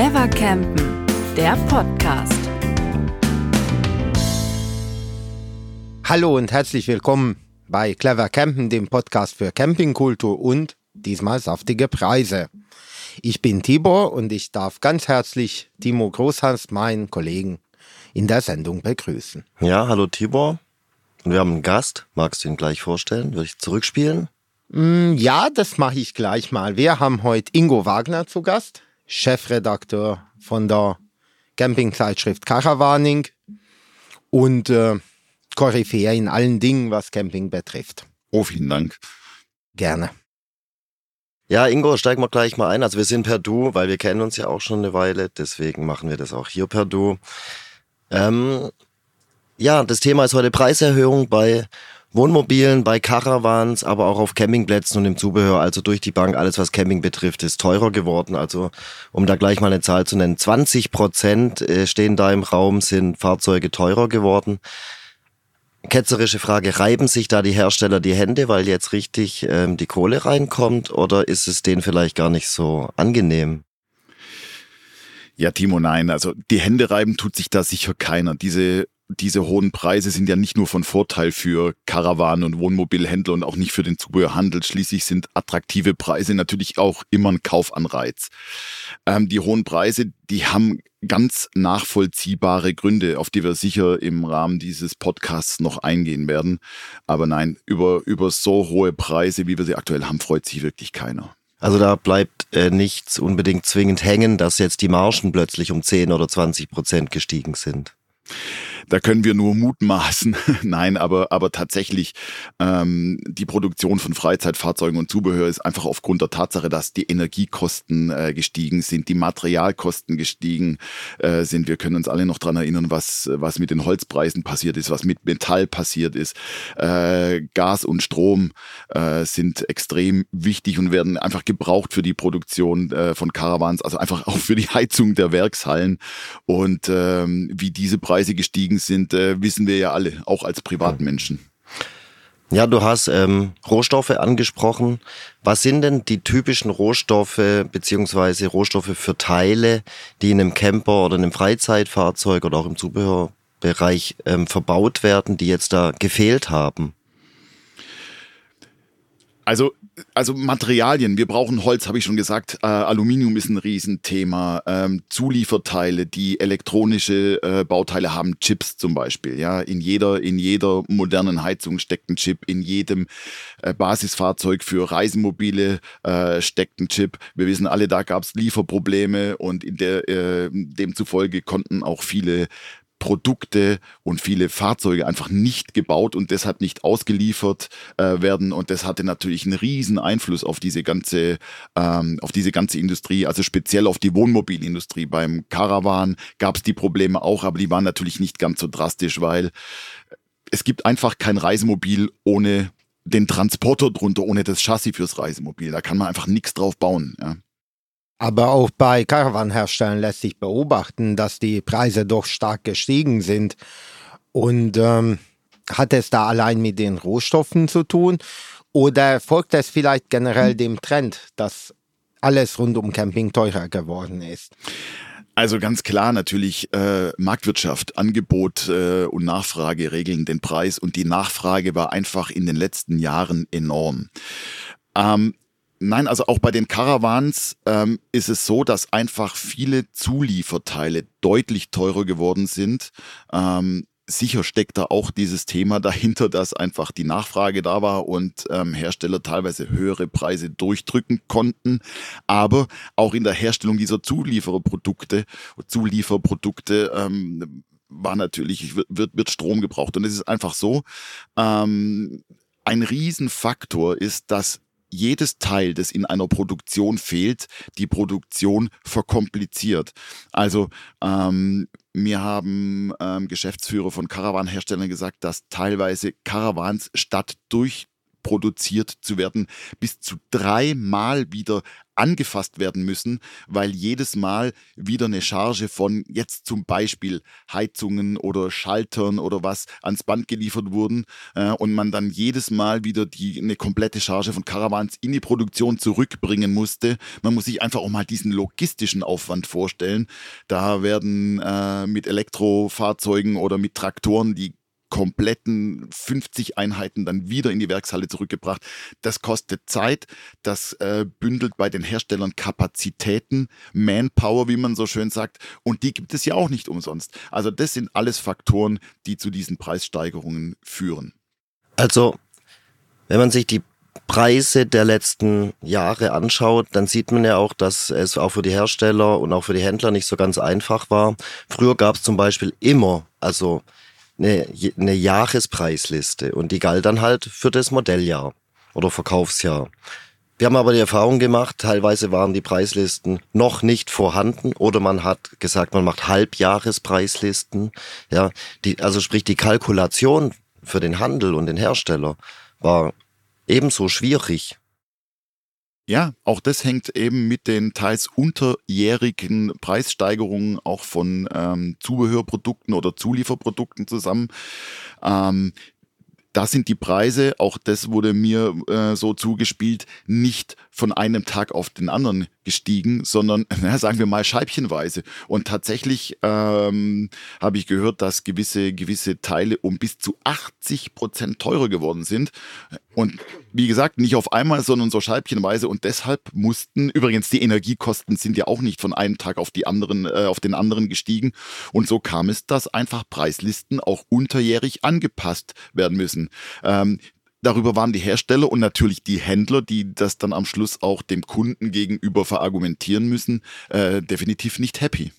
Clever Campen, der Podcast. Hallo und herzlich willkommen bei Clever Campen, dem Podcast für Campingkultur und diesmal saftige Preise. Ich bin Tibor und ich darf ganz herzlich Timo Großhans, meinen Kollegen, in der Sendung begrüßen. Ja, hallo Tibor. Und wir haben einen Gast. Magst du ihn gleich vorstellen? Würde ich zurückspielen? Mm, ja, das mache ich gleich mal. Wir haben heute Ingo Wagner zu Gast, Chefredakteur von der Campingzeitschrift Caravaning und äh, Koryphäe in allen Dingen, was Camping betrifft. Oh, vielen Dank. Gerne. Ja, Ingo, steigen wir gleich mal ein. Also wir sind per Du, weil wir kennen uns ja auch schon eine Weile, deswegen machen wir das auch hier per Du. Ähm, ja, das Thema ist heute Preiserhöhung bei Wohnmobilen, bei Caravans, aber auch auf Campingplätzen und im Zubehör, also durch die Bank, alles was Camping betrifft, ist teurer geworden. Also um da gleich mal eine Zahl zu nennen, 20 Prozent äh, stehen da im Raum, sind Fahrzeuge teurer geworden. Ketzerische Frage, reiben sich da die Hersteller die Hände, weil jetzt richtig ähm, die Kohle reinkommt oder ist es denen vielleicht gar nicht so angenehm? Ja, Timo, nein. Also die Hände reiben tut sich da sicher keiner. Diese diese hohen Preise sind ja nicht nur von Vorteil für Karawanen und Wohnmobilhändler und auch nicht für den Zubehörhandel. Schließlich sind attraktive Preise natürlich auch immer ein Kaufanreiz. Ähm, die hohen Preise, die haben ganz nachvollziehbare Gründe, auf die wir sicher im Rahmen dieses Podcasts noch eingehen werden. Aber nein, über, über so hohe Preise, wie wir sie aktuell haben, freut sich wirklich keiner. Also da bleibt äh, nichts unbedingt zwingend hängen, dass jetzt die Margen plötzlich um 10 oder 20 Prozent gestiegen sind. Da können wir nur mutmaßen. Nein, aber, aber tatsächlich ähm, die Produktion von Freizeitfahrzeugen und Zubehör ist einfach aufgrund der Tatsache, dass die Energiekosten äh, gestiegen sind, die Materialkosten gestiegen äh, sind. Wir können uns alle noch dran erinnern, was, was mit den Holzpreisen passiert ist, was mit Metall passiert ist. Äh, Gas und Strom äh, sind extrem wichtig und werden einfach gebraucht für die Produktion äh, von Caravans, also einfach auch für die Heizung der Werkshallen. Und ähm, wie diese Preise gestiegen sind, äh, wissen wir ja alle, auch als Privatmenschen. Ja, du hast ähm, Rohstoffe angesprochen. Was sind denn die typischen Rohstoffe beziehungsweise Rohstoffe für Teile, die in einem Camper oder in einem Freizeitfahrzeug oder auch im Zubehörbereich ähm, verbaut werden, die jetzt da gefehlt haben? Also also Materialien, wir brauchen Holz, habe ich schon gesagt. Äh, Aluminium ist ein Riesenthema. Ähm, Zulieferteile, die elektronische äh, Bauteile haben, Chips zum Beispiel. Ja, in jeder in jeder modernen Heizung steckt ein Chip. In jedem äh, Basisfahrzeug für Reisemobile äh, steckt ein Chip. Wir wissen alle, da gab es Lieferprobleme und in der äh, demzufolge konnten auch viele Produkte und viele Fahrzeuge einfach nicht gebaut und deshalb nicht ausgeliefert äh, werden. Und das hatte natürlich einen riesen Einfluss auf diese ganze, ähm, auf diese ganze Industrie, also speziell auf die Wohnmobilindustrie. Beim Caravan gab es die Probleme auch, aber die waren natürlich nicht ganz so drastisch, weil es gibt einfach kein Reisemobil ohne den Transporter drunter, ohne das Chassis fürs Reisemobil. Da kann man einfach nichts drauf bauen. Ja. Aber auch bei Caravan-Herstellern lässt sich beobachten, dass die Preise doch stark gestiegen sind. Und ähm, hat es da allein mit den Rohstoffen zu tun? Oder folgt es vielleicht generell dem Trend, dass alles rund um Camping teurer geworden ist? Also ganz klar natürlich äh, Marktwirtschaft, Angebot äh, und Nachfrage regeln den Preis und die Nachfrage war einfach in den letzten Jahren enorm. Ähm, Nein, also auch bei den Caravans ähm, ist es so, dass einfach viele Zulieferteile deutlich teurer geworden sind. Ähm, sicher steckt da auch dieses Thema dahinter, dass einfach die Nachfrage da war und ähm, Hersteller teilweise höhere Preise durchdrücken konnten. Aber auch in der Herstellung dieser Zuliefererprodukte, Zulieferprodukte ähm, war natürlich, wird, wird Strom gebraucht. Und es ist einfach so, ähm, ein Riesenfaktor ist, dass jedes Teil, das in einer Produktion fehlt, die Produktion verkompliziert. Also ähm, mir haben ähm, Geschäftsführer von Caravan-Herstellern gesagt, dass teilweise Caravans statt durch produziert zu werden, bis zu dreimal wieder angefasst werden müssen, weil jedes Mal wieder eine Charge von jetzt zum Beispiel Heizungen oder Schaltern oder was ans Band geliefert wurden äh, und man dann jedes Mal wieder die, eine komplette Charge von Caravans in die Produktion zurückbringen musste. Man muss sich einfach auch mal diesen logistischen Aufwand vorstellen. Da werden äh, mit Elektrofahrzeugen oder mit Traktoren die kompletten 50 Einheiten dann wieder in die Werkshalle zurückgebracht. Das kostet Zeit, das äh, bündelt bei den Herstellern Kapazitäten, Manpower, wie man so schön sagt, und die gibt es ja auch nicht umsonst. Also das sind alles Faktoren, die zu diesen Preissteigerungen führen. Also, wenn man sich die Preise der letzten Jahre anschaut, dann sieht man ja auch, dass es auch für die Hersteller und auch für die Händler nicht so ganz einfach war. Früher gab es zum Beispiel immer, also eine, eine Jahrespreisliste und die galt dann halt für das Modelljahr oder Verkaufsjahr. Wir haben aber die Erfahrung gemacht, teilweise waren die Preislisten noch nicht vorhanden oder man hat gesagt, man macht Halbjahrespreislisten. Ja, die, also sprich die Kalkulation für den Handel und den Hersteller war ebenso schwierig. Ja, auch das hängt eben mit den teils unterjährigen Preissteigerungen auch von ähm, Zubehörprodukten oder Zulieferprodukten zusammen. Ähm, da sind die Preise, auch das wurde mir äh, so zugespielt, nicht von einem Tag auf den anderen gestiegen, sondern na, sagen wir mal scheibchenweise. Und tatsächlich ähm, habe ich gehört, dass gewisse, gewisse Teile um bis zu 80 Prozent teurer geworden sind. Und wie gesagt, nicht auf einmal, sondern so scheibchenweise. Und deshalb mussten, übrigens die Energiekosten sind ja auch nicht von einem Tag auf, die anderen, äh, auf den anderen gestiegen. Und so kam es, dass einfach Preislisten auch unterjährig angepasst werden müssen. Ähm, Darüber waren die Hersteller und natürlich die Händler, die das dann am Schluss auch dem Kunden gegenüber verargumentieren müssen, äh, definitiv nicht happy.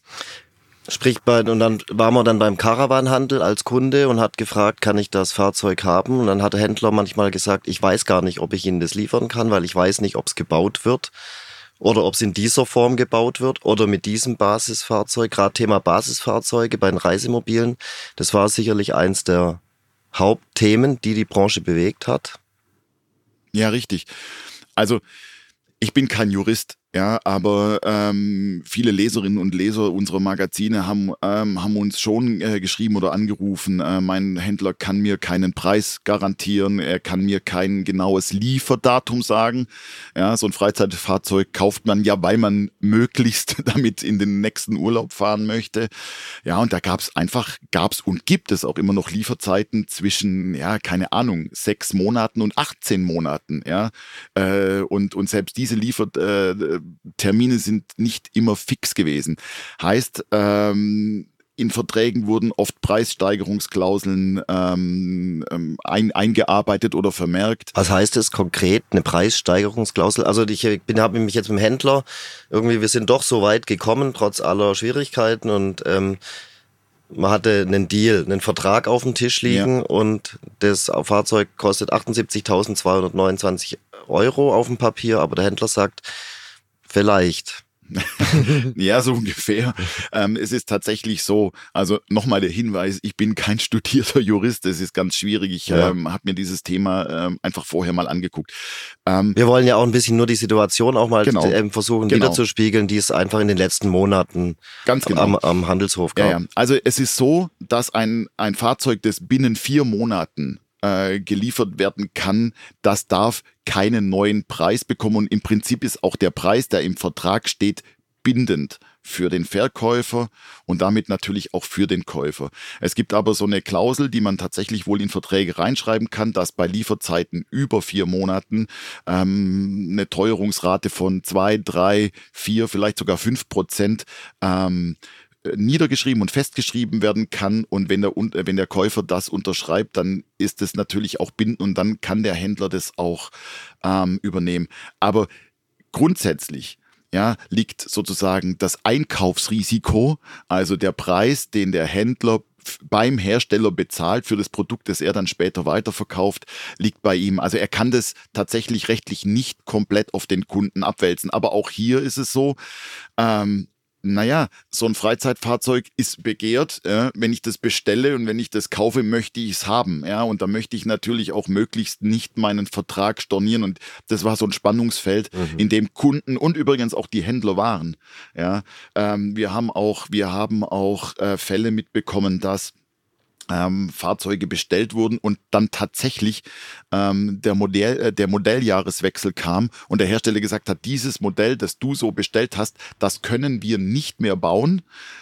Sprich, bei, und dann war man dann beim Caravanhandel als Kunde und hat gefragt, kann ich das Fahrzeug haben? Und dann hat der Händler manchmal gesagt, ich weiß gar nicht, ob ich Ihnen das liefern kann, weil ich weiß nicht, ob es gebaut wird oder ob es in dieser Form gebaut wird oder mit diesem Basisfahrzeug. Gerade Thema Basisfahrzeuge bei den Reisemobilen, das war sicherlich eins der Hauptthemen, die die Branche bewegt hat? Ja, richtig. Also ich bin kein Jurist, ja, aber ähm, viele Leserinnen und Leser unserer Magazine haben, ähm, haben uns schon äh, geschrieben oder angerufen, äh, mein Händler kann mir keinen Preis garantieren, er kann mir kein genaues Lieferdatum sagen. Ja, so ein Freizeitfahrzeug kauft man ja, weil man möglichst damit in den nächsten Urlaub fahren möchte. Ja, und da gab es einfach, gab es und gibt es auch immer noch Lieferzeiten zwischen, ja, keine Ahnung, sechs Monaten und 18 Monaten. Ja, äh, und, und selbst diese Liefer äh, Termine sind nicht immer fix gewesen. Heißt, ähm, in Verträgen wurden oft Preissteigerungsklauseln ähm, ähm, ein, eingearbeitet oder vermerkt. Was heißt es konkret, eine Preissteigerungsklausel? Also ich bin habe mich jetzt mit dem Händler irgendwie, wir sind doch so weit gekommen trotz aller Schwierigkeiten und ähm, man hatte einen Deal, einen Vertrag auf dem Tisch liegen ja. und das Fahrzeug kostet 78.229 Euro auf dem Papier, aber der Händler sagt, Vielleicht. ja, so ungefähr. Ähm, es ist tatsächlich so, also nochmal der Hinweis, ich bin kein studierter Jurist, es ist ganz schwierig. Ich ja. ähm, habe mir dieses Thema ähm, einfach vorher mal angeguckt. Ähm, Wir wollen ja auch ein bisschen nur die Situation auch mal genau, ähm, versuchen genau. wiederzuspiegeln, die es einfach in den letzten Monaten ganz genau. am, am Handelshof gab. Ja, ja. Also es ist so, dass ein, ein Fahrzeug, das binnen vier Monaten äh, geliefert werden kann, das darf keinen neuen Preis bekommen. Und im Prinzip ist auch der Preis, der im Vertrag steht, bindend für den Verkäufer und damit natürlich auch für den Käufer. Es gibt aber so eine Klausel, die man tatsächlich wohl in Verträge reinschreiben kann, dass bei Lieferzeiten über vier Monaten ähm, eine Teuerungsrate von zwei, drei, vier, vielleicht sogar fünf Prozent ähm, niedergeschrieben und festgeschrieben werden kann. Und wenn der, äh, wenn der Käufer das unterschreibt, dann ist es natürlich auch bindend und dann kann der Händler das auch ähm, übernehmen. Aber grundsätzlich ja, liegt sozusagen das Einkaufsrisiko, also der Preis, den der Händler beim Hersteller bezahlt für das Produkt, das er dann später weiterverkauft, liegt bei ihm. Also er kann das tatsächlich rechtlich nicht komplett auf den Kunden abwälzen. Aber auch hier ist es so, ähm, naja, so ein Freizeitfahrzeug ist begehrt. Ja, wenn ich das bestelle und wenn ich das kaufe, möchte ich es haben. Ja, und da möchte ich natürlich auch möglichst nicht meinen Vertrag stornieren. Und das war so ein Spannungsfeld, mhm. in dem Kunden und übrigens auch die Händler waren. Ja, ähm, wir haben auch, wir haben auch äh, Fälle mitbekommen, dass ähm, Fahrzeuge bestellt wurden und dann tatsächlich ähm, der, Modell, äh, der Modelljahreswechsel kam und der Hersteller gesagt hat, dieses Modell, das du so bestellt hast, das können wir nicht mehr bauen,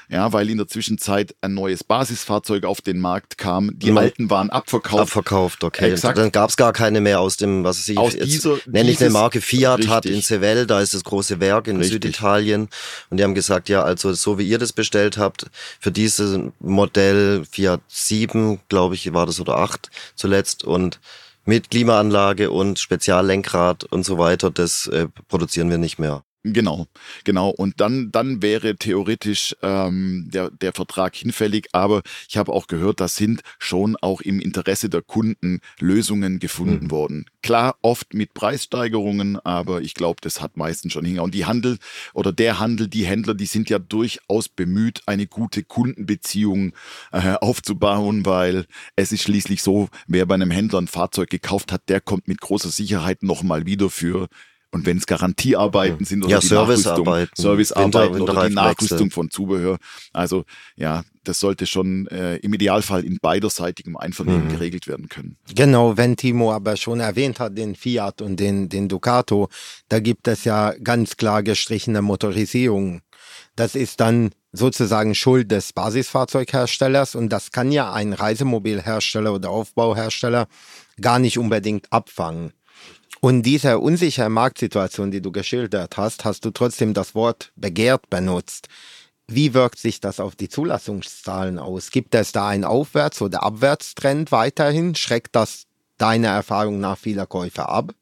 ja, weil in der Zwischenzeit ein neues Basisfahrzeug auf den Markt kam. Die genau. alten waren abverkauft. Abverkauft, okay. Exakt. Dann gab es gar keine mehr aus dem, was ich aus jetzt dieser, nenne ich eine Marke Fiat richtig. hat in Seville, da ist das große Werk in richtig. Süditalien und die haben gesagt, ja, also so wie ihr das bestellt habt, für dieses Modell Fiat sieben, glaube ich, war das oder acht zuletzt und mit Klimaanlage und Speziallenkrad und so weiter, das äh, produzieren wir nicht mehr. Genau, genau. Und dann, dann wäre theoretisch ähm, der, der Vertrag hinfällig. Aber ich habe auch gehört, da sind schon auch im Interesse der Kunden Lösungen gefunden mhm. worden. Klar, oft mit Preissteigerungen, aber ich glaube, das hat meistens schon hingehauen. Und die Handel oder der Handel, die Händler, die sind ja durchaus bemüht, eine gute Kundenbeziehung äh, aufzubauen, weil es ist schließlich so, wer bei einem Händler ein Fahrzeug gekauft hat, der kommt mit großer Sicherheit nochmal wieder für und wenn es Garantiearbeiten sind oder ja, die Servicearbeiten, Servicearbeiten Winter, oder die Nachrüstung von Zubehör. Also ja, das sollte schon äh, im Idealfall in beiderseitigem Einvernehmen mhm. geregelt werden können. Genau, wenn Timo aber schon erwähnt hat, den Fiat und den, den Ducato, da gibt es ja ganz klar gestrichene Motorisierung. Das ist dann sozusagen Schuld des Basisfahrzeugherstellers und das kann ja ein Reisemobilhersteller oder Aufbauhersteller gar nicht unbedingt abfangen. Und dieser unsicheren Marktsituation, die du geschildert hast, hast du trotzdem das Wort begehrt benutzt. Wie wirkt sich das auf die Zulassungszahlen aus? Gibt es da einen Aufwärts- oder Abwärtstrend weiterhin? Schreckt das deiner Erfahrung nach vieler Käufer ab?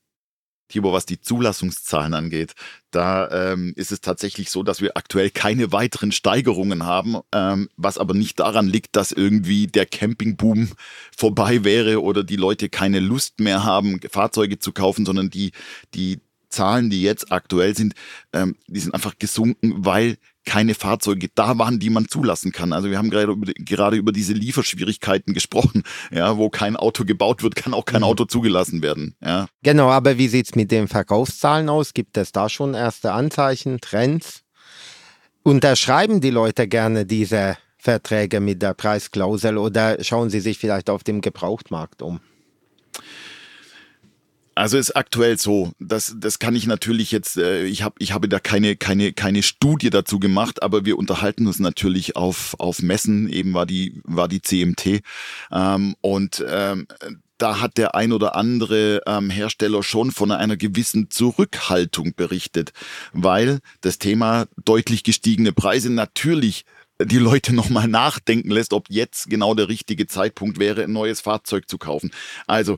Tibor, was die Zulassungszahlen angeht, da ähm, ist es tatsächlich so, dass wir aktuell keine weiteren Steigerungen haben, ähm, was aber nicht daran liegt, dass irgendwie der Campingboom vorbei wäre oder die Leute keine Lust mehr haben, Fahrzeuge zu kaufen, sondern die, die Zahlen, die jetzt aktuell sind, ähm, die sind einfach gesunken, weil keine Fahrzeuge da waren, die man zulassen kann. Also wir haben gerade über, gerade über diese Lieferschwierigkeiten gesprochen. Ja, wo kein Auto gebaut wird, kann auch kein mhm. Auto zugelassen werden. Ja. Genau, aber wie sieht's mit den Verkaufszahlen aus? Gibt es da schon erste Anzeichen, Trends? Unterschreiben die Leute gerne diese Verträge mit der Preisklausel oder schauen sie sich vielleicht auf dem Gebrauchtmarkt um? Also ist aktuell so. Das, das kann ich natürlich jetzt, äh, ich, hab, ich habe da keine, keine, keine Studie dazu gemacht, aber wir unterhalten uns natürlich auf, auf Messen, eben war die, war die CMT. Ähm, und ähm, da hat der ein oder andere ähm, Hersteller schon von einer gewissen Zurückhaltung berichtet, weil das Thema deutlich gestiegene Preise natürlich die Leute nochmal nachdenken lässt, ob jetzt genau der richtige Zeitpunkt wäre, ein neues Fahrzeug zu kaufen. Also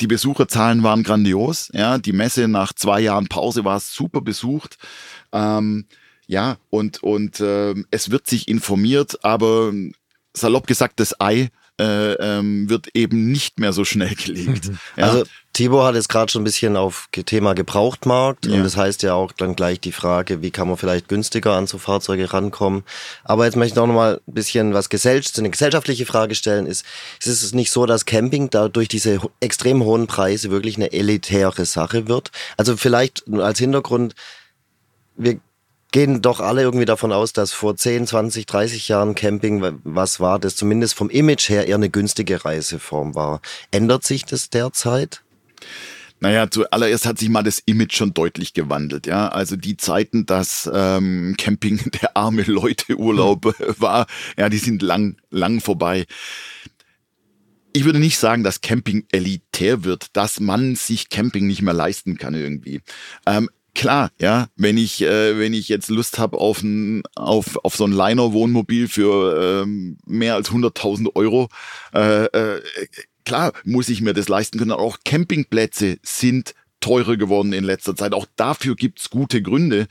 die Besucherzahlen waren grandios. Ja, die Messe nach zwei Jahren Pause war super besucht. Ähm, ja, und, und äh, es wird sich informiert, aber salopp gesagt, das Ei äh, ähm, wird eben nicht mehr so schnell gelegt. Ja. Also Tibor hat jetzt gerade schon ein bisschen auf Thema Gebrauchtmarkt ja. und das heißt ja auch dann gleich die Frage, wie kann man vielleicht günstiger an so Fahrzeuge rankommen. Aber jetzt möchte ich noch mal ein bisschen was gesell eine gesellschaftliche Frage stellen. Ist, ist es nicht so, dass Camping da durch diese extrem hohen Preise wirklich eine elitäre Sache wird? Also vielleicht als Hintergrund, wir gehen doch alle irgendwie davon aus, dass vor 10, 20, 30 Jahren Camping was war, das zumindest vom Image her eher eine günstige Reiseform war. Ändert sich das derzeit? Naja, zuallererst hat sich mal das Image schon deutlich gewandelt. Ja, also die Zeiten, dass ähm, Camping der arme Leute Urlaub hm. war, ja, die sind lang, lang vorbei. Ich würde nicht sagen, dass Camping elitär wird, dass man sich Camping nicht mehr leisten kann irgendwie. Ähm, klar, ja, wenn ich, äh, wenn ich jetzt Lust habe auf, ein, auf, auf so ein Liner-Wohnmobil für ähm, mehr als 100.000 Euro, äh, äh, klar muss ich mir das leisten können. Auch Campingplätze sind teurer geworden in letzter Zeit. Auch dafür gibt's gute Gründe.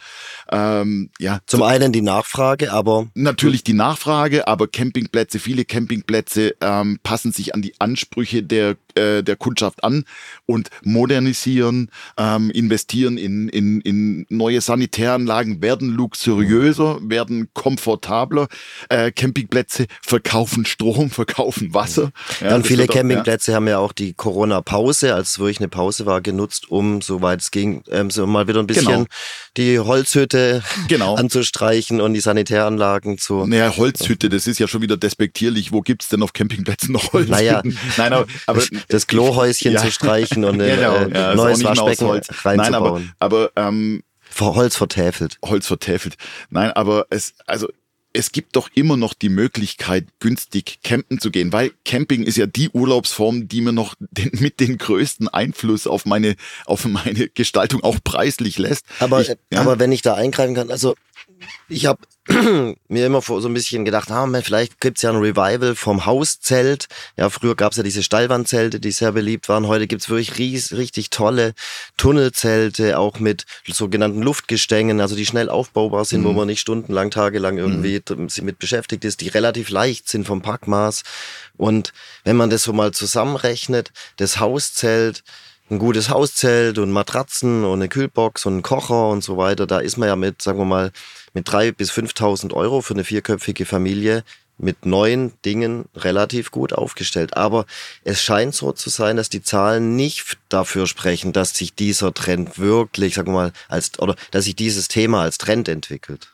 Ähm, ja, Zum einen die Nachfrage, aber. Natürlich die Nachfrage, aber Campingplätze, viele Campingplätze ähm, passen sich an die Ansprüche der äh, der Kundschaft an und modernisieren, ähm, investieren in, in, in neue Sanitäranlagen, werden luxuriöser, werden komfortabler. Äh, Campingplätze verkaufen Strom, verkaufen Wasser. Ja, Dann viele Campingplätze ja. haben ja auch die Corona-Pause, als wirklich eine Pause war, genutzt, um, soweit es ging, ähm, so mal wieder ein bisschen genau. die Holzhütte genau. anzustreichen und die Sanitäranlagen zu. Naja, Holzhütte, das ist ja schon wieder despektierlich. Wo gibt's denn auf Campingplätzen noch Holzhütten? Naja, Nein, aber, aber das Klohäuschen ja. zu streichen und ein genau, äh, ja, neues Waschbecken reinzubauen. Nein, aber, aber ähm, Holz vertäfelt. Holz vertäfelt. Nein, aber es, also es gibt doch immer noch die Möglichkeit, günstig campen zu gehen, weil Camping ist ja die Urlaubsform, die mir noch den, mit den größten Einfluss auf meine, auf meine Gestaltung auch preislich lässt. Aber, ich, ja. aber wenn ich da eingreifen kann, also ich habe mir immer so ein bisschen gedacht, ah, vielleicht gibt's ja ein Revival vom Hauszelt. Ja, früher gab's ja diese Stallwandzelte, die sehr beliebt waren. Heute gibt's wirklich ries, richtig tolle Tunnelzelte, auch mit sogenannten Luftgestängen, also die schnell aufbaubar sind, mhm. wo man nicht stundenlang, tagelang irgendwie mhm. mit beschäftigt ist, die relativ leicht sind vom Packmaß. Und wenn man das so mal zusammenrechnet, das Hauszelt, ein gutes Hauszelt und Matratzen und eine Kühlbox und einen Kocher und so weiter, da ist man ja mit, sagen wir mal, mit drei bis 5.000 Euro für eine vierköpfige Familie mit neuen Dingen relativ gut aufgestellt. Aber es scheint so zu sein, dass die Zahlen nicht dafür sprechen, dass sich dieser Trend wirklich, sagen wir mal, als, oder dass sich dieses Thema als Trend entwickelt.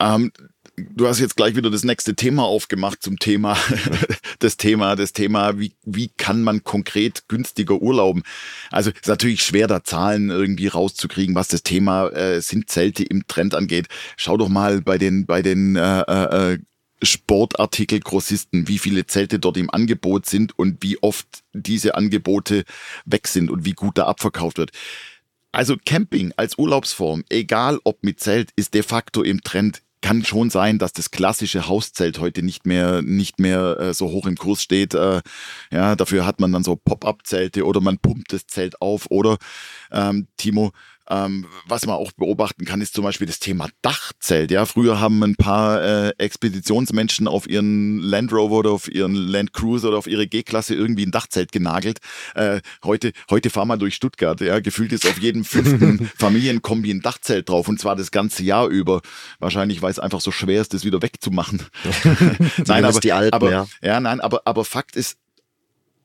Ähm, du hast jetzt gleich wieder das nächste Thema aufgemacht zum Thema, das Thema, das Thema, wie, wie kann man konkret günstiger urlauben? Also ist natürlich schwer, da Zahlen irgendwie rauszukriegen, was das Thema äh, sind Zelte im Trend angeht. Schau doch mal bei den, bei den äh, äh, Sportartikelgrossisten, wie viele Zelte dort im Angebot sind und wie oft diese Angebote weg sind und wie gut da abverkauft wird. Also Camping als Urlaubsform, egal ob mit Zelt, ist de facto im Trend kann schon sein, dass das klassische Hauszelt heute nicht mehr nicht mehr äh, so hoch im Kurs steht. Äh, ja, dafür hat man dann so Pop-up-Zelte oder man pumpt das Zelt auf. Oder ähm, Timo, ähm, was man auch beobachten kann, ist zum Beispiel das Thema Dachzelt. Ja, früher haben ein paar äh, Expeditionsmenschen auf ihren Land Rover oder auf ihren Land Cruiser oder auf ihre G-Klasse irgendwie ein Dachzelt genagelt. Äh, heute, heute fahren wir durch Stuttgart. Ja, gefühlt ist auf jedem fünften Familienkombi ein Dachzelt drauf und zwar das ganze Jahr über. Wahrscheinlich, weil es einfach so schwer ist, das wieder wegzumachen. nein, aber, Alpen, aber ja. ja, nein, aber aber Fakt ist,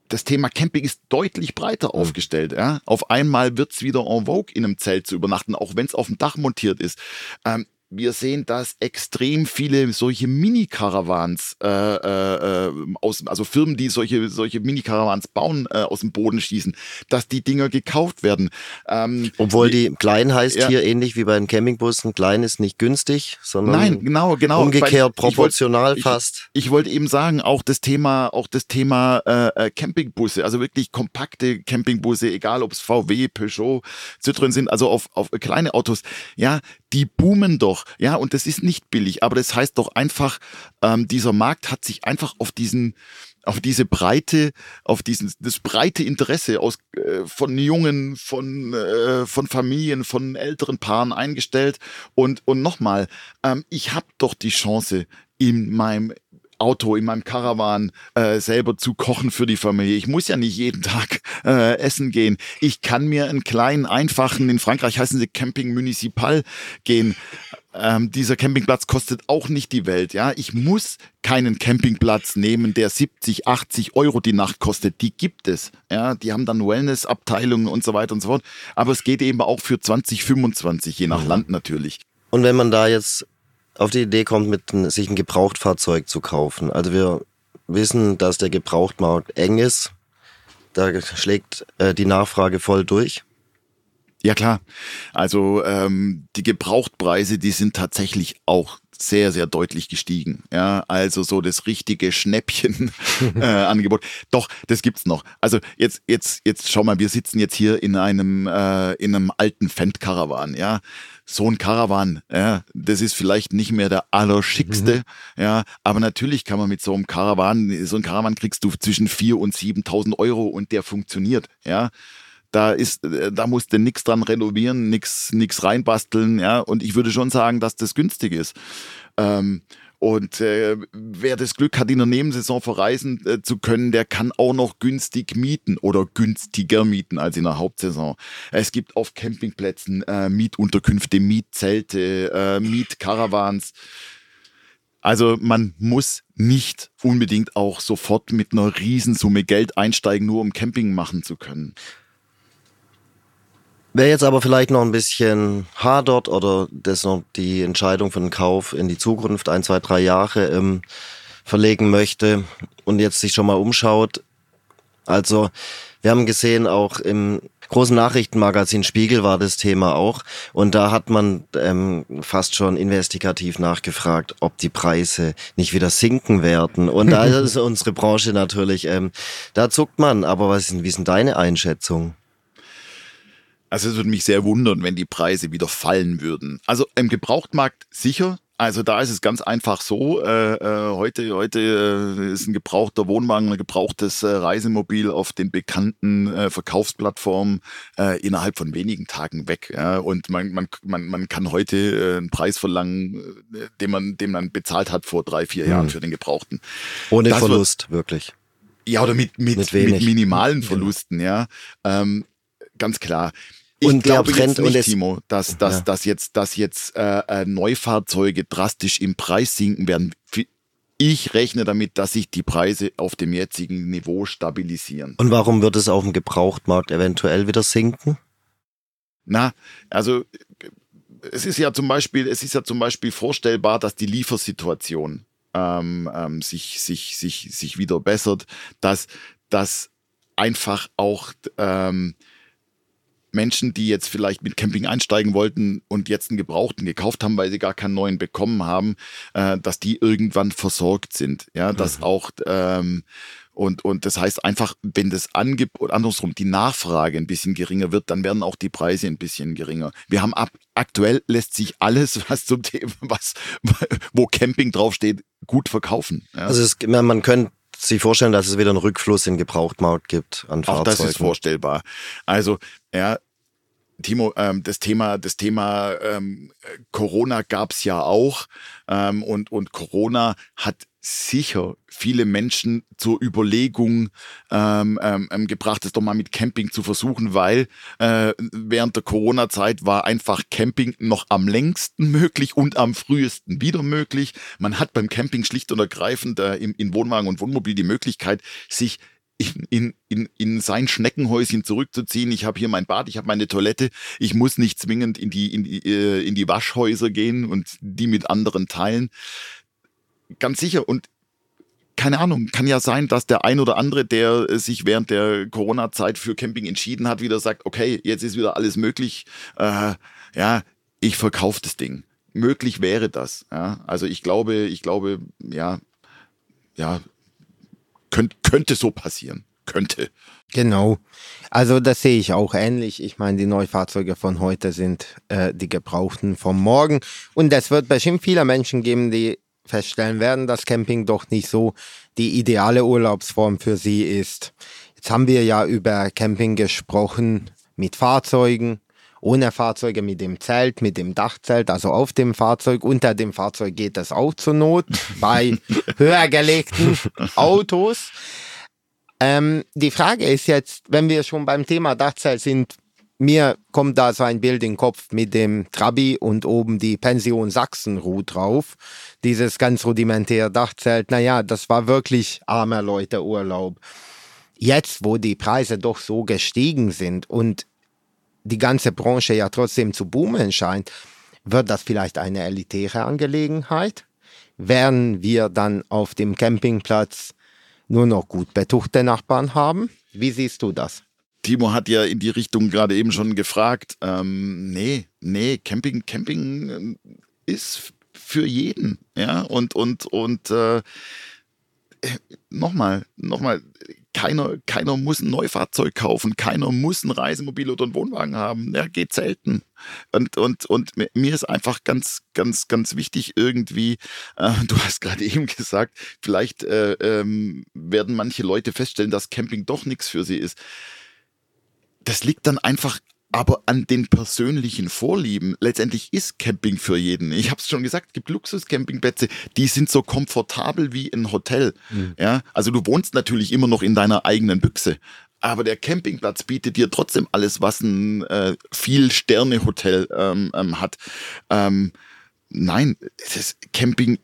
das Thema Camping ist deutlich breiter mhm. aufgestellt. Ja? Auf einmal wird's wieder en vogue, in einem Zelt zu übernachten, auch wenn es auf dem Dach montiert ist. Ähm, wir sehen, dass extrem viele solche Mini-Caravans äh, äh, äh, aus, also Firmen, die solche solche Mini-Caravans bauen, äh, aus dem Boden schießen, dass die Dinger gekauft werden. Ähm, Obwohl die, die klein heißt ja, hier ähnlich wie bei den Campingbussen, klein ist nicht günstig, sondern nein, genau, genau, umgekehrt weil, proportional ich wollt, fast. Ich, ich wollte eben sagen, auch das Thema, auch das Thema äh, äh Campingbusse, also wirklich kompakte Campingbusse, egal ob es VW, Peugeot, Citroën sind, also auf, auf kleine Autos, ja, die boomen doch, ja, und das ist nicht billig, aber das heißt doch einfach, ähm, dieser Markt hat sich einfach auf diesen, auf diese breite, auf diesen, das breite Interesse aus, äh, von Jungen, von, äh, von Familien, von älteren Paaren eingestellt. Und, und nochmal, ähm, ich habe doch die Chance, in meinem Auto, in meinem Caravan äh, selber zu kochen für die Familie. Ich muss ja nicht jeden Tag äh, essen gehen. Ich kann mir einen kleinen, einfachen, in Frankreich heißen sie Camping Municipal gehen. Ähm, dieser Campingplatz kostet auch nicht die Welt. Ja, ich muss keinen Campingplatz nehmen, der 70, 80 Euro die Nacht kostet. Die gibt es. Ja, die haben dann Wellness-Abteilungen und so weiter und so fort. Aber es geht eben auch für 20, 25, je nach mhm. Land natürlich. Und wenn man da jetzt auf die Idee kommt, mit sich ein Gebrauchtfahrzeug zu kaufen. Also wir wissen, dass der Gebrauchtmarkt eng ist. Da schlägt äh, die Nachfrage voll durch. Ja klar. Also ähm, die Gebrauchtpreise, die sind tatsächlich auch sehr, sehr deutlich gestiegen. Ja, also so das richtige Schnäppchen-Angebot. Äh, Doch, das gibt's noch. Also jetzt, jetzt, jetzt schau mal, wir sitzen jetzt hier in einem, äh, in einem alten Fendt-Caravan. Ja, so ein Caravan, ja, das ist vielleicht nicht mehr der allerschickste, mhm. ja, aber natürlich kann man mit so einem Caravan, so ein Caravan kriegst du zwischen 4.000 und 7.000 Euro und der funktioniert, ja. Da ist, da musst du nichts dran renovieren, nichts nix reinbasteln, ja. Und ich würde schon sagen, dass das günstig ist. Ähm, Und äh, wer das Glück hat, in der Nebensaison verreisen äh, zu können, der kann auch noch günstig mieten oder günstiger mieten als in der Hauptsaison. Es gibt auf Campingplätzen äh, Mietunterkünfte, Mietzelte, äh, Mietcaravans. Also man muss nicht unbedingt auch sofort mit einer Riesensumme Geld einsteigen, nur um Camping machen zu können. Wer jetzt aber vielleicht noch ein bisschen hadert oder das noch die Entscheidung für den Kauf in die Zukunft ein, zwei, drei Jahre ähm, verlegen möchte und jetzt sich schon mal umschaut. Also wir haben gesehen, auch im großen Nachrichtenmagazin Spiegel war das Thema auch. Und da hat man ähm, fast schon investigativ nachgefragt, ob die Preise nicht wieder sinken werden. Und da ist unsere Branche natürlich, ähm, da zuckt man. Aber was ist, wie ist denn deine Einschätzung? Also es würde mich sehr wundern, wenn die Preise wieder fallen würden. Also im Gebrauchtmarkt sicher. Also da ist es ganz einfach so. Äh, äh, heute heute äh, ist ein gebrauchter Wohnwagen, ein gebrauchtes äh, Reisemobil auf den bekannten äh, Verkaufsplattformen äh, innerhalb von wenigen Tagen weg. Ja? Und man, man, man, man kann heute äh, einen Preis verlangen, äh, den man, den man bezahlt hat vor drei, vier Jahren hm. für den Gebrauchten. Ohne das Verlust, wird, wirklich. Ja, oder mit, mit, mit, mit minimalen Verlusten, ja. Ähm, ganz klar. Ich und glaube Trend nicht, und Timo, dass, dass, ja. dass jetzt, dass jetzt äh, äh, Neufahrzeuge drastisch im Preis sinken werden. Ich rechne damit, dass sich die Preise auf dem jetzigen Niveau stabilisieren. Und warum wird es auf dem Gebrauchtmarkt eventuell wieder sinken? Na, also es ist ja zum Beispiel, es ist ja zum Beispiel vorstellbar, dass die Liefersituation ähm, ähm, sich, sich, sich, sich wieder bessert, dass, dass einfach auch ähm, Menschen, die jetzt vielleicht mit Camping einsteigen wollten und jetzt einen Gebrauchten gekauft haben, weil sie gar keinen neuen bekommen haben, äh, dass die irgendwann versorgt sind. Ja, dass mhm. auch ähm, und, und das heißt einfach, wenn das Angebot, andersrum, die Nachfrage ein bisschen geringer wird, dann werden auch die Preise ein bisschen geringer. Wir haben ab, aktuell lässt sich alles, was zum Thema, was, wo Camping draufsteht, gut verkaufen. Ja. Also es, man könnte sich vorstellen, dass es wieder einen Rückfluss in Gebrauchtmarkt gibt an Fahrzeugen. Auch das ist vorstellbar. Also, ja, Timo, ähm, das Thema, das Thema ähm, Corona gab es ja auch ähm, und, und Corona hat sicher viele Menschen zur Überlegung ähm, ähm, ähm, gebracht, es doch mal mit Camping zu versuchen, weil äh, während der Corona-Zeit war einfach Camping noch am längsten möglich und am frühesten wieder möglich. Man hat beim Camping schlicht und ergreifend äh, in, in Wohnwagen und Wohnmobil die Möglichkeit, sich in, in, in, in sein Schneckenhäuschen zurückzuziehen. Ich habe hier mein Bad, ich habe meine Toilette. Ich muss nicht zwingend in die, in, die, äh, in die Waschhäuser gehen und die mit anderen teilen. Ganz sicher. Und keine Ahnung, kann ja sein, dass der ein oder andere, der sich während der Corona-Zeit für Camping entschieden hat, wieder sagt, okay, jetzt ist wieder alles möglich. Äh, ja, ich verkaufe das Ding. Möglich wäre das. Ja? Also ich glaube, ich glaube, ja, ja, Könnt, könnte so passieren. Könnte. Genau. Also das sehe ich auch ähnlich. Ich meine, die Neufahrzeuge von heute sind äh, die Gebrauchten vom Morgen. Und es wird bestimmt viele Menschen geben, die feststellen werden, dass Camping doch nicht so die ideale Urlaubsform für sie ist. Jetzt haben wir ja über Camping gesprochen mit Fahrzeugen, ohne Fahrzeuge mit dem Zelt, mit dem Dachzelt, also auf dem Fahrzeug. Unter dem Fahrzeug geht das auch zur Not bei höher gelegten Autos. Ähm, die Frage ist jetzt, wenn wir schon beim Thema Dachzelt sind, mir kommt da so ein Bild in den Kopf mit dem Trabi und oben die Pension Sachsenruh drauf. Dieses ganz rudimentäre Dachzelt. Naja, das war wirklich armer Leute Urlaub. Jetzt, wo die Preise doch so gestiegen sind und die ganze Branche ja trotzdem zu boomen scheint, wird das vielleicht eine elitäre Angelegenheit? Werden wir dann auf dem Campingplatz nur noch gut betuchte Nachbarn haben? Wie siehst du das? Timo hat ja in die Richtung gerade eben schon gefragt. Ähm, nee, nee, Camping, Camping ähm, ist für jeden, ja, und, und, und äh, nochmal, nochmal, keiner, keiner muss ein Neufahrzeug kaufen, keiner muss ein Reisemobil oder einen Wohnwagen haben. Ja, geht selten. Und, und, und mir ist einfach ganz, ganz, ganz wichtig irgendwie, äh, du hast gerade eben gesagt, vielleicht äh, ähm, werden manche Leute feststellen, dass Camping doch nichts für sie ist. Das liegt dann einfach aber an den persönlichen Vorlieben. Letztendlich ist Camping für jeden. Ich habe es schon gesagt, es gibt Luxus-Campingplätze, die sind so komfortabel wie ein Hotel. Mhm. Ja, also du wohnst natürlich immer noch in deiner eigenen Büchse, aber der Campingplatz bietet dir trotzdem alles, was ein äh, Viel-Sterne-Hotel ähm, ähm, hat. Ähm, nein, das Camping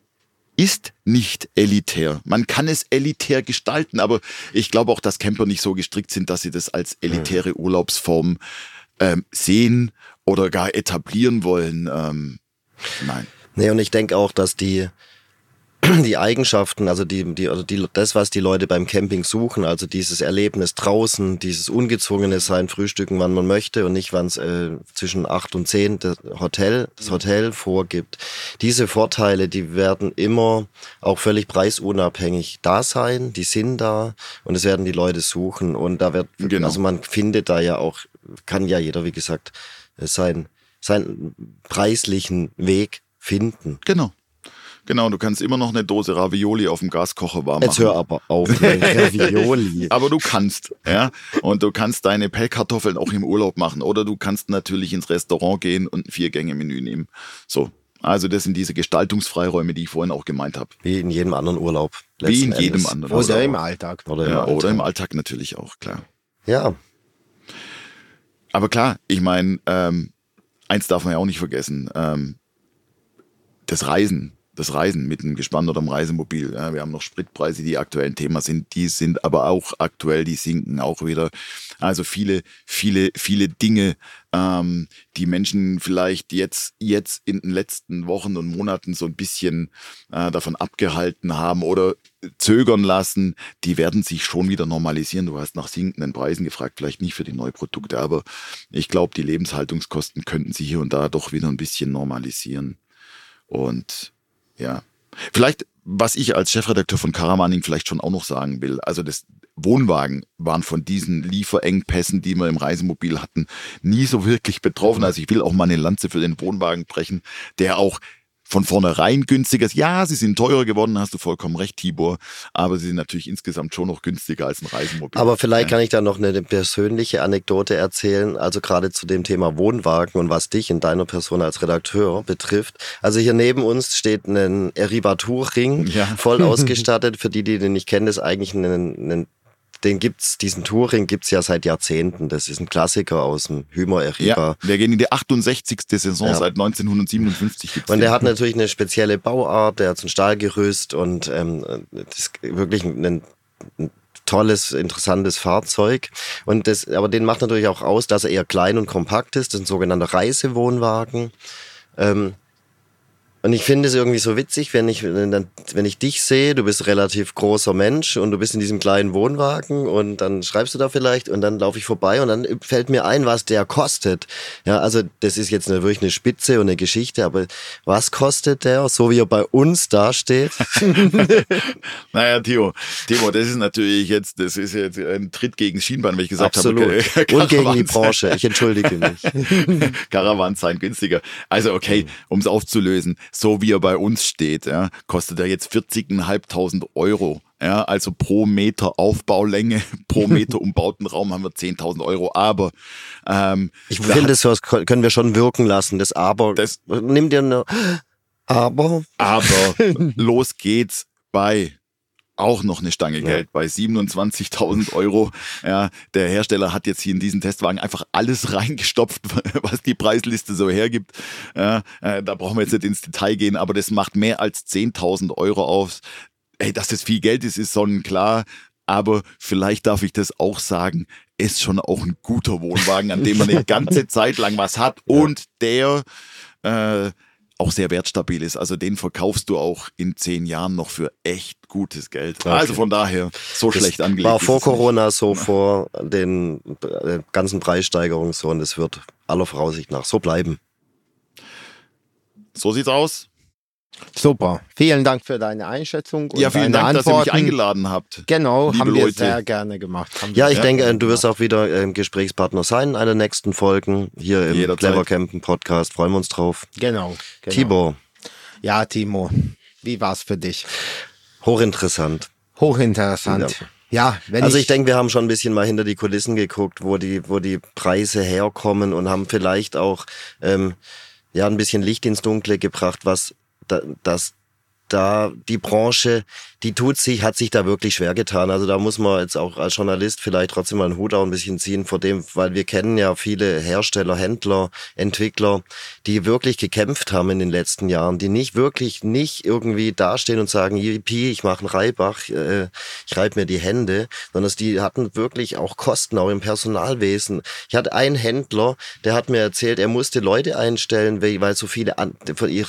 ist nicht elitär. Man kann es elitär gestalten, aber ich glaube auch, dass Camper nicht so gestrickt sind, dass sie das als elitäre. Urlaubsform ähm, sehen oder gar etablieren wollen. Ähm, nein. Nee, und ich denke auch, dass die, die Eigenschaften, also die, die, also die, das, was die Leute beim Camping suchen, also dieses Erlebnis draußen, dieses ungezwungene Sein, Frühstücken, wann man möchte und nicht, wann es äh, zwischen acht und zehn das Hotel, das Hotel vorgibt. Diese Vorteile, die werden immer auch völlig preisunabhängig da sein, die sind da und es werden die Leute suchen und da wird, genau. also man findet da ja auch, kann ja jeder, wie gesagt, sein, seinen preislichen Weg finden. Genau. Genau, du kannst immer noch eine Dose Ravioli auf dem Gaskocher warm machen. Jetzt hör aber auf, Ravioli. aber du kannst, ja. Und du kannst deine Pellkartoffeln auch im Urlaub machen. Oder du kannst natürlich ins Restaurant gehen und ein Vier-Gänge-Menü nehmen. So. Also das sind diese Gestaltungsfreiräume, die ich vorhin auch gemeint habe. Wie in jedem anderen Urlaub. Wie in jedem Endes. anderen Urlaub. Oder im Alltag. Oder im, ja, Alltag. Oder im Alltag natürlich auch, klar. Ja. Aber klar, ich meine, ähm, eins darf man ja auch nicht vergessen. Ähm, das Reisen das Reisen mit einem Gespann oder einem Reisemobil. Ja, wir haben noch Spritpreise, die aktuell ein Thema sind. Die sind aber auch aktuell, die sinken auch wieder. Also viele, viele, viele Dinge, ähm, die Menschen vielleicht jetzt, jetzt in den letzten Wochen und Monaten so ein bisschen äh, davon abgehalten haben oder zögern lassen, die werden sich schon wieder normalisieren. Du hast nach sinkenden Preisen gefragt, vielleicht nicht für die Neuprodukte, aber ich glaube, die Lebenshaltungskosten könnten sich hier und da doch wieder ein bisschen normalisieren. Und ja. Vielleicht, was ich als Chefredakteur von Caravaning vielleicht schon auch noch sagen will, also das Wohnwagen waren von diesen Lieferengpässen, die wir im Reisemobil hatten, nie so wirklich betroffen. Also ich will auch mal eine Lanze für den Wohnwagen brechen, der auch von vornherein günstiger. Ja, sie sind teurer geworden, hast du vollkommen recht, Tibor, aber sie sind natürlich insgesamt schon noch günstiger als ein Reisemobil. Aber vielleicht kann ich da noch eine persönliche Anekdote erzählen, also gerade zu dem Thema Wohnwagen und was dich in deiner Person als Redakteur betrifft. Also hier neben uns steht ein Erivatur-Ring, ja. voll ausgestattet. Für die, die den nicht kennen, ist eigentlich ein, ein den gibt's, diesen Touring gibt's ja seit Jahrzehnten. Das ist ein Klassiker aus dem Hymer Eriba. Ja, wir gehen in die 68. Saison ja. seit 1957. Gibt's und der hat natürlich eine spezielle Bauart, der hat so ein Stahlgerüst und ähm, das ist wirklich ein, ein tolles, interessantes Fahrzeug. Und das, aber den macht natürlich auch aus, dass er eher klein und kompakt ist. Das ist ein sogenannter Reisewohnwagen. Ähm, und ich finde es irgendwie so witzig, wenn ich, wenn ich dich sehe, du bist relativ großer Mensch und du bist in diesem kleinen Wohnwagen und dann schreibst du da vielleicht und dann laufe ich vorbei und dann fällt mir ein, was der kostet. Ja, also das ist jetzt wirklich eine Spitze und eine Geschichte, aber was kostet der, so wie er bei uns dasteht? naja, Timo, Timo, das ist natürlich jetzt, das ist jetzt ein Tritt gegen Schienbein, wenn ich gesagt Absolut. habe. und gegen die Branche, ich entschuldige mich. Sein günstiger. Also okay, um es aufzulösen so wie er bei uns steht, ja, kostet er jetzt 40.500 Euro. Ja, also pro Meter Aufbaulänge, pro Meter umbauten Raum haben wir 10.000 Euro. Aber ähm, ich finde, das können wir schon wirken lassen. Das Aber. Das, nimm dir eine. Aber. Aber los geht's bei auch noch eine Stange ja. Geld bei 27.000 Euro. Ja, der Hersteller hat jetzt hier in diesen Testwagen einfach alles reingestopft, was die Preisliste so hergibt. Ja, äh, da brauchen wir jetzt nicht ins Detail gehen, aber das macht mehr als 10.000 Euro aus. Ey, dass das viel Geld ist, ist sonnenklar. Aber vielleicht darf ich das auch sagen, ist schon auch ein guter Wohnwagen, an dem man eine ganze Zeit lang was hat und der äh, auch sehr wertstabil ist. Also den verkaufst du auch in zehn Jahren noch für echt gutes Geld. Okay. Also von daher so das schlecht angelegt. War vor Corona nicht. so vor den äh, ganzen Preissteigerungen so und es wird aller Voraussicht nach so bleiben. So sieht's aus. Super. Vielen Dank für deine Einschätzung. Und ja, vielen Dank, Antworten. dass ihr mich eingeladen habt. Genau, haben wir Leute. sehr gerne gemacht. Ja, ich denke, du wirst auch wieder ähm, Gesprächspartner sein in einer nächsten Folgen hier im Jederzeit. Clever Campen Podcast. Freuen wir uns drauf. Genau. genau. Tibor. Ja, Timo. Wie war's für dich? Hochinteressant. Hochinteressant. Ja. Ja, wenn also ich, ich denke, wir haben schon ein bisschen mal hinter die Kulissen geguckt, wo die, wo die Preise herkommen und haben vielleicht auch ähm, ja ein bisschen Licht ins Dunkle gebracht, was da, das da die Branche, die tut sich, hat sich da wirklich schwer getan. Also da muss man jetzt auch als Journalist vielleicht trotzdem mal einen Hut auch ein bisschen ziehen vor dem, weil wir kennen ja viele Hersteller, Händler, Entwickler, die wirklich gekämpft haben in den letzten Jahren, die nicht wirklich nicht irgendwie dastehen und sagen, Yippie, ich mache einen Reibach, äh, ich reibe mir die Hände, sondern die hatten wirklich auch Kosten, auch im Personalwesen. Ich hatte einen Händler, der hat mir erzählt, er musste Leute einstellen, weil so viele an,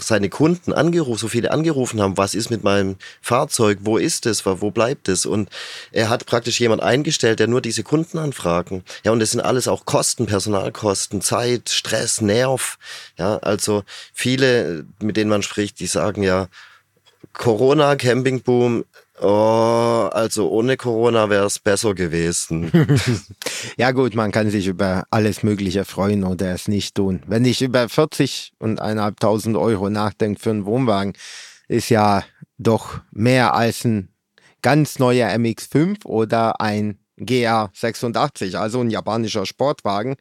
seine Kunden angerufen, so viele angerufen haben, was ist mit meinem Fahrzeug, wo ist es, wo bleibt es? Und er hat praktisch jemand eingestellt, der nur diese Kundenanfragen, ja, und das sind alles auch Kosten, Personalkosten, Zeit, Stress, Nerv, ja, also viele, mit denen man spricht, die sagen ja, Corona, Campingboom, Oh, also ohne Corona wäre es besser gewesen. ja gut, man kann sich über alles Mögliche freuen oder es nicht tun. Wenn ich über 40 und 1.500 Euro nachdenke für einen Wohnwagen, ist ja doch mehr als ein ganz neuer MX5 oder ein GR86, also ein japanischer Sportwagen.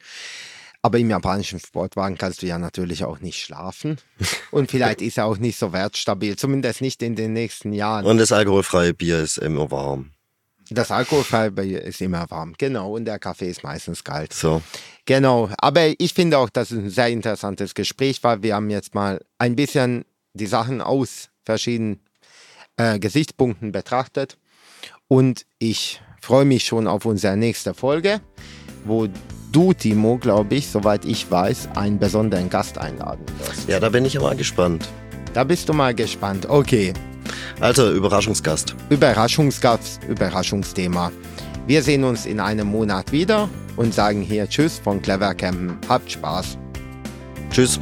Aber im japanischen Sportwagen kannst du ja natürlich auch nicht schlafen. Und vielleicht ist er auch nicht so wertstabil, zumindest nicht in den nächsten Jahren. Und das alkoholfreie Bier ist immer warm. Das alkoholfreie Bier ist immer warm, genau. Und der Kaffee ist meistens kalt. So. Genau. Aber ich finde auch, dass es ein sehr interessantes Gespräch war. Wir haben jetzt mal ein bisschen die Sachen aus verschiedenen äh, Gesichtspunkten betrachtet. Und ich freue mich schon auf unsere nächste Folge, wo du, Timo, glaube ich, soweit ich weiß, einen besonderen Gast einladen wirst. Ja, da bin ich mal gespannt. Da bist du mal gespannt. Okay. Also, Überraschungsgast. Überraschungsgast, Überraschungsthema. Wir sehen uns in einem Monat wieder und sagen hier Tschüss von Clever Campen. Habt Spaß. Tschüss.